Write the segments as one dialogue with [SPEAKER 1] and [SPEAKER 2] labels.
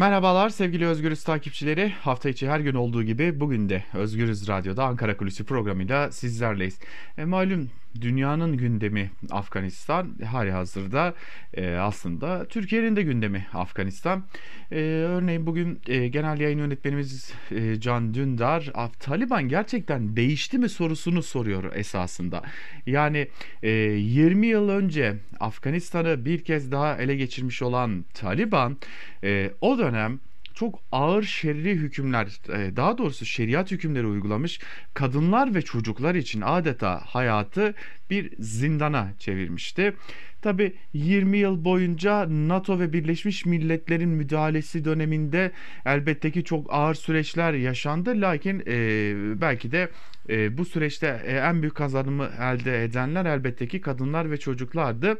[SPEAKER 1] Merhabalar sevgili Özgürüz takipçileri. Hafta içi her gün olduğu gibi bugün de Özgürüz Radyo'da Ankara Kulisi programıyla sizlerleyiz. E, malum dünyanın gündemi Afganistan hali hazırda e, aslında Türkiye'nin de gündemi Afganistan. E, örneğin bugün e, genel yayın yönetmenimiz e, Can Dündar Taliban gerçekten değişti mi sorusunu soruyor esasında. Yani e, 20 yıl önce Afganistan'ı bir kez daha ele geçirmiş olan Taliban e, o dönem çok ağır şerri hükümler e, daha doğrusu şeriat hükümleri uygulamış kadınlar ve çocuklar için adeta hayatı bir zindana çevirmişti. Tabi 20 yıl boyunca NATO ve Birleşmiş Milletler'in müdahalesi döneminde elbette ki çok ağır süreçler yaşandı. Lakin e, belki de e, bu süreçte e, en büyük kazanımı elde edenler elbette ki kadınlar ve çocuklardı.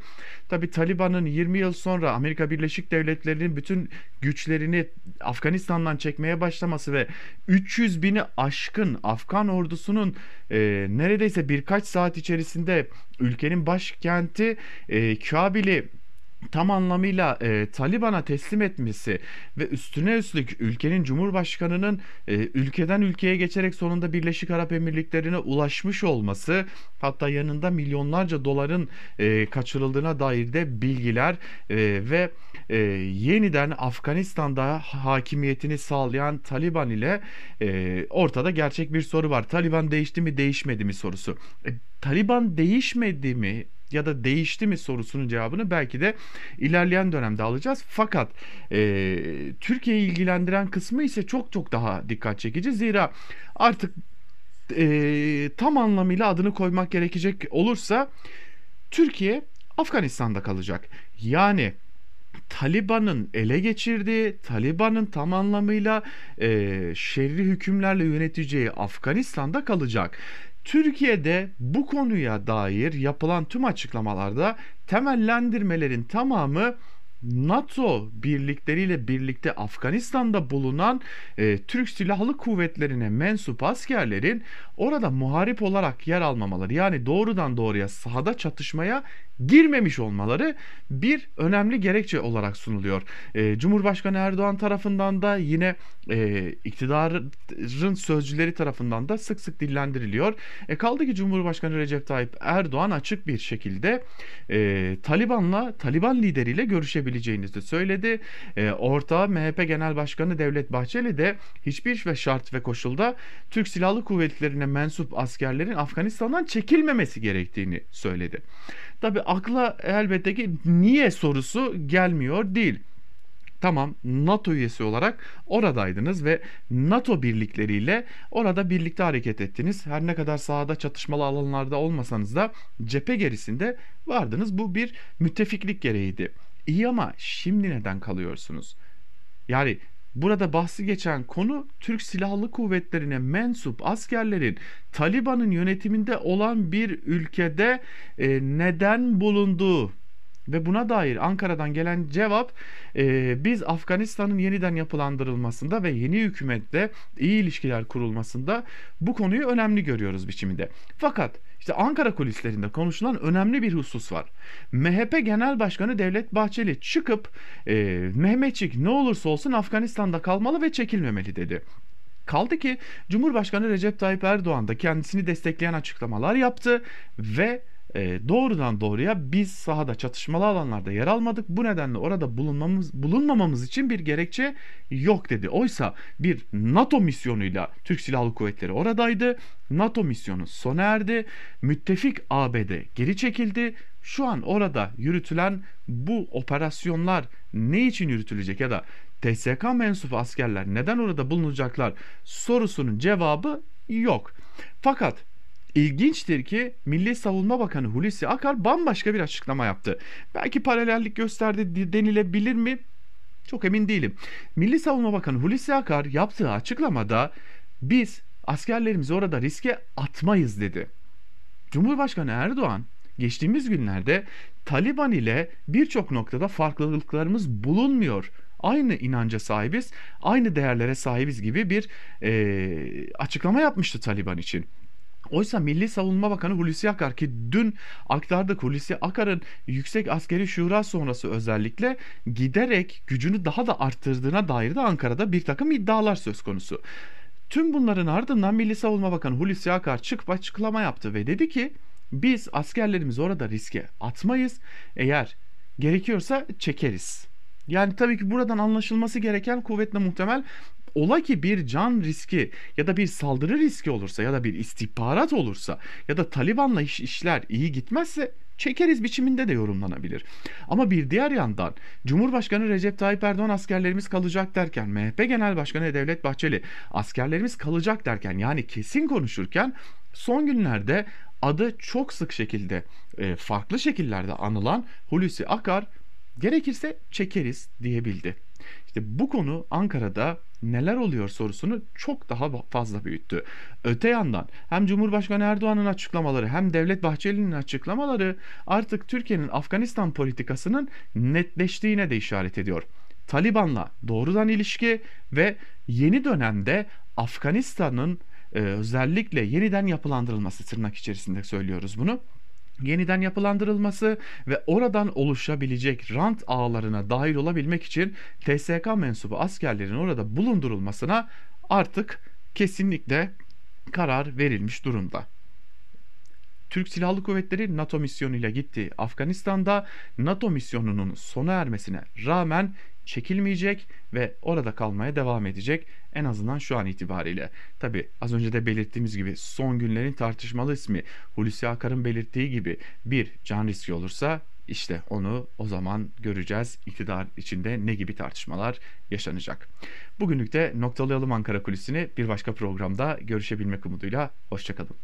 [SPEAKER 1] Tabi Taliban'ın 20 yıl sonra Amerika Birleşik Devletleri'nin bütün güçlerini Afganistan'dan çekmeye başlaması ve 300 bini aşkın Afgan ordusunun e, neredeyse birkaç saat içerisinde ülkenin başkenti e, Kabil'i tam anlamıyla e, Taliban'a teslim etmesi ve üstüne üstlük ülkenin cumhurbaşkanının e, ülkeden ülkeye geçerek sonunda Birleşik Arap Emirlikleri'ne ulaşmış olması hatta yanında milyonlarca doların e, kaçırıldığına dair de bilgiler e, ve e, yeniden Afganistan'da hakimiyetini sağlayan Taliban ile e, ortada gerçek bir soru var. Taliban değişti mi değişmedi mi sorusu. E, Taliban değişmedi mi ya da değişti mi sorusunun cevabını belki de ilerleyen dönemde alacağız. Fakat e, Türkiye'yi ilgilendiren kısmı ise çok çok daha dikkat çekici. Zira artık e, tam anlamıyla adını koymak gerekecek olursa Türkiye Afganistan'da kalacak. Yani Taliban'ın ele geçirdiği, Taliban'ın tam anlamıyla e, şerri hükümlerle yöneteceği Afganistan'da kalacak. Türkiye'de bu konuya dair yapılan tüm açıklamalarda temellendirmelerin tamamı NATO birlikleriyle birlikte Afganistan'da bulunan e, Türk Silahlı Kuvvetleri'ne mensup askerlerin orada muharip olarak yer almamaları yani doğrudan doğruya sahada çatışmaya girmemiş olmaları bir önemli gerekçe olarak sunuluyor. E, Cumhurbaşkanı Erdoğan tarafından da yine e, iktidarın sözcüleri tarafından da sık sık dillendiriliyor. E, kaldı ki Cumhurbaşkanı Recep Tayyip Erdoğan açık bir şekilde e, Taliban'la Taliban lideriyle görüşebileceğini de söyledi. E, ortağı MHP Genel Başkanı Devlet Bahçeli de hiçbir ve şart ve koşulda Türk Silahlı Kuvvetleri'ne mensup askerlerin Afganistan'dan çekilmemesi gerektiğini söyledi. Tabi akla elbette ki niye sorusu gelmiyor değil. Tamam NATO üyesi olarak oradaydınız ve NATO birlikleriyle orada birlikte hareket ettiniz. Her ne kadar sahada çatışmalı alanlarda olmasanız da cephe gerisinde vardınız. Bu bir müttefiklik gereğiydi. İyi ama şimdi neden kalıyorsunuz? Yani Burada bahsi geçen konu Türk Silahlı Kuvvetleri'ne mensup askerlerin Taliban'ın yönetiminde olan bir ülkede e, neden bulunduğu ve buna dair Ankara'dan gelen cevap e, biz Afganistan'ın yeniden yapılandırılmasında ve yeni hükümette iyi ilişkiler kurulmasında bu konuyu önemli görüyoruz biçiminde. Fakat işte Ankara kulislerinde konuşulan önemli bir husus var. MHP Genel Başkanı Devlet Bahçeli çıkıp e, Mehmetçik ne olursa olsun Afganistan'da kalmalı ve çekilmemeli dedi. Kaldı ki Cumhurbaşkanı Recep Tayyip Erdoğan da kendisini destekleyen açıklamalar yaptı ve e, doğrudan doğruya biz sahada çatışmalı alanlarda yer almadık. Bu nedenle orada bulunmamız bulunmamamız için bir gerekçe yok dedi. Oysa bir NATO misyonuyla Türk Silahlı Kuvvetleri oradaydı. NATO misyonu sona erdi. Müttefik ABD geri çekildi. Şu an orada yürütülen bu operasyonlar ne için yürütülecek ya da TSK mensubu askerler neden orada bulunacaklar sorusunun cevabı yok. Fakat İlginçtir ki Milli Savunma Bakanı Hulusi Akar bambaşka bir açıklama yaptı. Belki paralellik gösterdi denilebilir mi? Çok emin değilim. Milli Savunma Bakanı Hulusi Akar yaptığı açıklamada biz askerlerimizi orada riske atmayız dedi. Cumhurbaşkanı Erdoğan geçtiğimiz günlerde Taliban ile birçok noktada farklılıklarımız bulunmuyor. Aynı inanca sahibiz, aynı değerlere sahibiz gibi bir e, açıklama yapmıştı Taliban için. Oysa Milli Savunma Bakanı Hulusi Akar ki dün aktardık Hulusi Akar'ın Yüksek Askeri Şura sonrası özellikle giderek gücünü daha da arttırdığına dair de Ankara'da bir takım iddialar söz konusu. Tüm bunların ardından Milli Savunma Bakanı Hulusi Akar çıkıp açıklama yaptı ve dedi ki biz askerlerimizi orada riske atmayız. Eğer gerekiyorsa çekeriz. Yani tabii ki buradan anlaşılması gereken kuvvetle muhtemel Ola ki bir can riski ya da bir saldırı riski olursa ya da bir istihbarat olursa ya da Taliban'la iş, işler iyi gitmezse çekeriz biçiminde de yorumlanabilir. Ama bir diğer yandan Cumhurbaşkanı Recep Tayyip Erdoğan askerlerimiz kalacak derken MHP Genel Başkanı Devlet Bahçeli askerlerimiz kalacak derken yani kesin konuşurken son günlerde adı çok sık şekilde e, farklı şekillerde anılan Hulusi Akar gerekirse çekeriz diyebildi. İşte bu konu Ankara'da neler oluyor sorusunu çok daha fazla büyüttü. Öte yandan hem Cumhurbaşkanı Erdoğan'ın açıklamaları hem Devlet Bahçeli'nin açıklamaları artık Türkiye'nin Afganistan politikasının netleştiğine de işaret ediyor. Taliban'la doğrudan ilişki ve yeni dönemde Afganistan'ın e, özellikle yeniden yapılandırılması tırnak içerisinde söylüyoruz bunu yeniden yapılandırılması ve oradan oluşabilecek rant ağlarına dahil olabilmek için TSK mensubu askerlerin orada bulundurulmasına artık kesinlikle karar verilmiş durumda. Türk Silahlı Kuvvetleri NATO misyonuyla gitti. Afganistan'da NATO misyonunun sona ermesine rağmen çekilmeyecek ve orada kalmaya devam edecek en azından şu an itibariyle. Tabi az önce de belirttiğimiz gibi son günlerin tartışmalı ismi Hulusi Akar'ın belirttiği gibi bir can riski olursa işte onu o zaman göreceğiz. İktidar içinde ne gibi tartışmalar yaşanacak. Bugünlük de noktalayalım Ankara Kulisi'ni bir başka programda görüşebilmek umuduyla. Hoşçakalın.